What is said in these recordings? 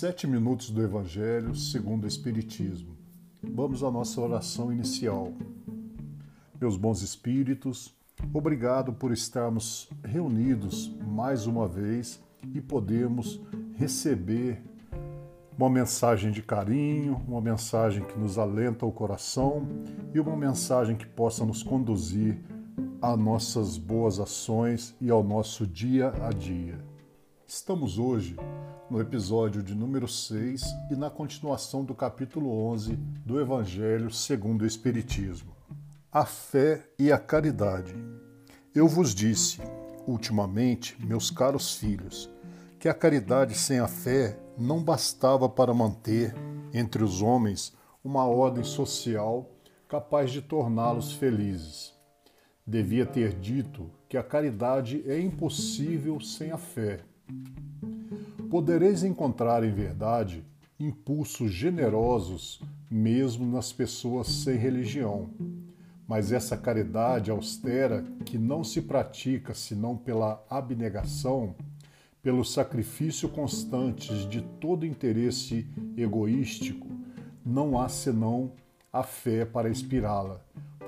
Sete minutos do Evangelho segundo o Espiritismo. Vamos à nossa oração inicial. Meus bons espíritos, obrigado por estarmos reunidos mais uma vez e podermos receber uma mensagem de carinho, uma mensagem que nos alenta o coração e uma mensagem que possa nos conduzir a nossas boas ações e ao nosso dia a dia. Estamos hoje no episódio de número 6 e na continuação do capítulo 11 do Evangelho segundo o Espiritismo. A fé e a caridade. Eu vos disse, ultimamente, meus caros filhos, que a caridade sem a fé não bastava para manter entre os homens uma ordem social capaz de torná-los felizes. Devia ter dito que a caridade é impossível sem a fé Podereis encontrar em verdade impulsos generosos mesmo nas pessoas sem religião. Mas essa caridade austera, que não se pratica senão pela abnegação, pelo sacrifício constante de todo interesse egoístico, não há senão a fé para inspirá-la,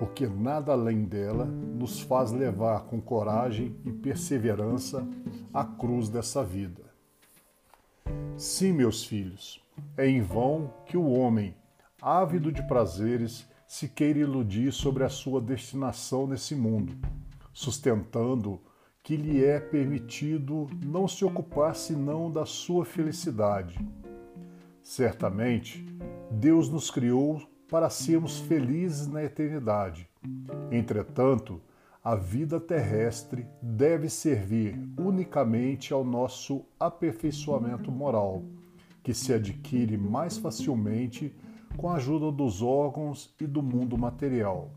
porque nada além dela nos faz levar com coragem e perseverança a cruz dessa vida. Sim, meus filhos, é em vão que o homem, ávido de prazeres, se queira iludir sobre a sua destinação nesse mundo, sustentando que lhe é permitido não se ocupar senão da sua felicidade. Certamente, Deus nos criou para sermos felizes na eternidade. Entretanto, a vida terrestre deve servir unicamente ao nosso aperfeiçoamento moral, que se adquire mais facilmente com a ajuda dos órgãos e do mundo material.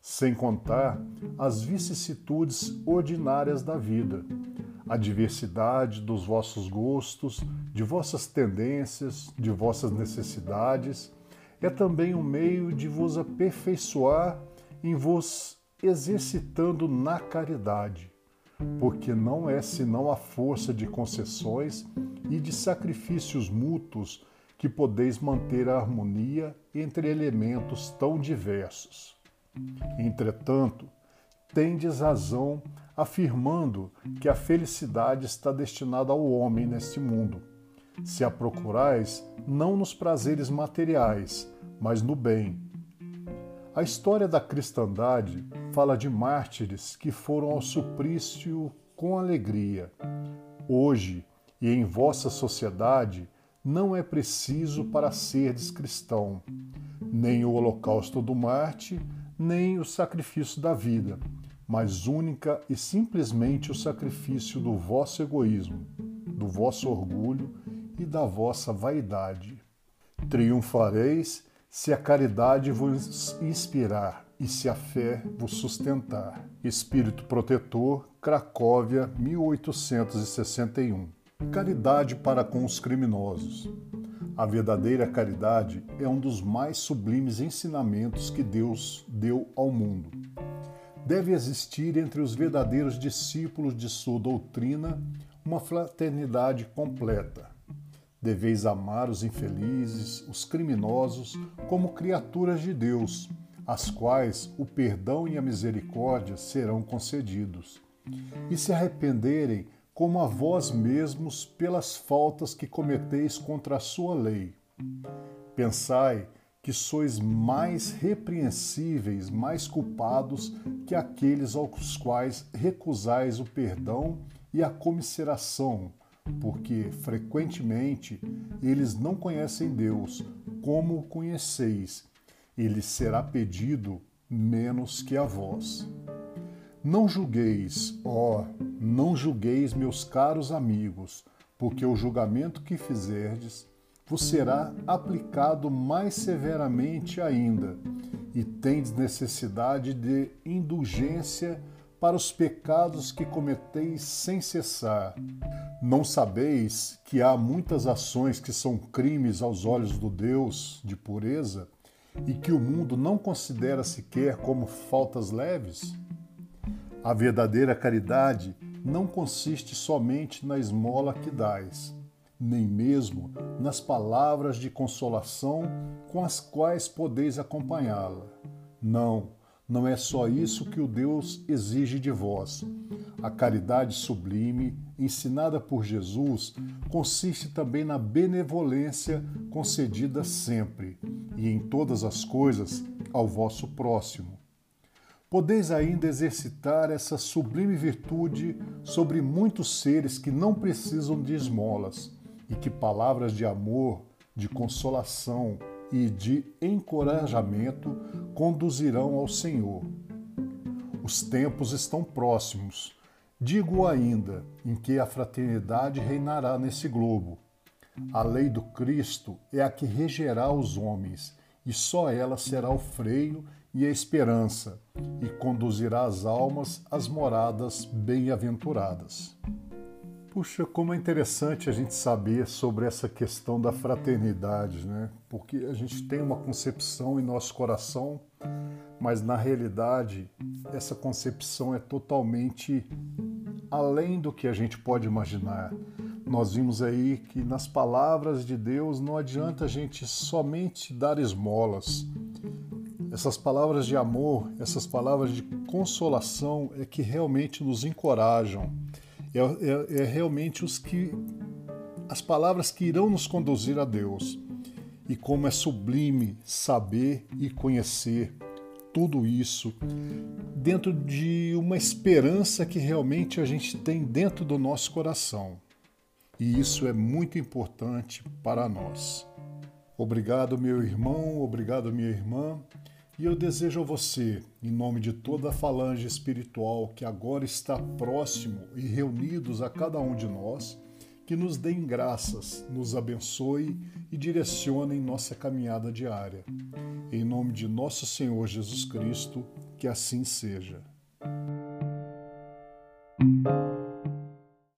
Sem contar as vicissitudes ordinárias da vida, a diversidade dos vossos gostos, de vossas tendências, de vossas necessidades, é também um meio de vos aperfeiçoar em vos exercitando na caridade, porque não é senão a força de concessões e de sacrifícios mútuos que podeis manter a harmonia entre elementos tão diversos. Entretanto, tendes razão afirmando que a felicidade está destinada ao homem neste mundo. Se a procurais, não nos prazeres materiais, mas no bem, a história da cristandade fala de mártires que foram ao suplício com alegria. Hoje e em vossa sociedade não é preciso para serdes cristão, nem o holocausto do Marte, nem o sacrifício da vida, mas única e simplesmente o sacrifício do vosso egoísmo, do vosso orgulho e da vossa vaidade. Triunfareis se a caridade vos inspirar e se a fé vos sustentar. Espírito Protetor, Cracóvia, 1861. Caridade para com os criminosos. A verdadeira caridade é um dos mais sublimes ensinamentos que Deus deu ao mundo. Deve existir entre os verdadeiros discípulos de sua doutrina uma fraternidade completa, Deveis amar os infelizes, os criminosos, como criaturas de Deus, às quais o perdão e a misericórdia serão concedidos. E se arrependerem, como a vós mesmos, pelas faltas que cometeis contra a sua lei. Pensai que sois mais repreensíveis, mais culpados que aqueles aos quais recusais o perdão e a comisseração porque frequentemente eles não conhecem Deus como o conheceis, ele será pedido menos que a vós. Não julgueis, ó, não julgueis, meus caros amigos, porque o julgamento que fizerdes vos será aplicado mais severamente ainda, e tendes necessidade de indulgência para os pecados que cometeis sem cessar. Não sabeis que há muitas ações que são crimes aos olhos do Deus de pureza e que o mundo não considera sequer como faltas leves? A verdadeira caridade não consiste somente na esmola que dais. nem mesmo nas palavras de consolação com as quais podeis acompanhá-la. Não, não é só isso que o Deus exige de vós. A caridade sublime, ensinada por Jesus, consiste também na benevolência concedida sempre e em todas as coisas ao vosso próximo. Podeis ainda exercitar essa sublime virtude sobre muitos seres que não precisam de esmolas e que palavras de amor, de consolação e de encorajamento conduzirão ao Senhor. Os tempos estão próximos. Digo ainda, em que a fraternidade reinará nesse globo. A lei do Cristo é a que regerá os homens, e só ela será o freio e a esperança, e conduzirá as almas às moradas bem-aventuradas. Puxa, como é interessante a gente saber sobre essa questão da fraternidade, né? Porque a gente tem uma concepção em nosso coração, mas na realidade essa concepção é totalmente além do que a gente pode imaginar. Nós vimos aí que nas palavras de Deus não adianta a gente somente dar esmolas. Essas palavras de amor, essas palavras de consolação é que realmente nos encorajam é, é, é realmente os que as palavras que irão nos conduzir a Deus. E como é sublime saber e conhecer tudo isso dentro de uma esperança que realmente a gente tem dentro do nosso coração. E isso é muito importante para nós. Obrigado, meu irmão, obrigado, minha irmã. E eu desejo a você, em nome de toda a falange espiritual que agora está próximo e reunidos a cada um de nós, que nos deem graças, nos abençoe e direcione nossa caminhada diária. Em nome de nosso Senhor Jesus Cristo, que assim seja.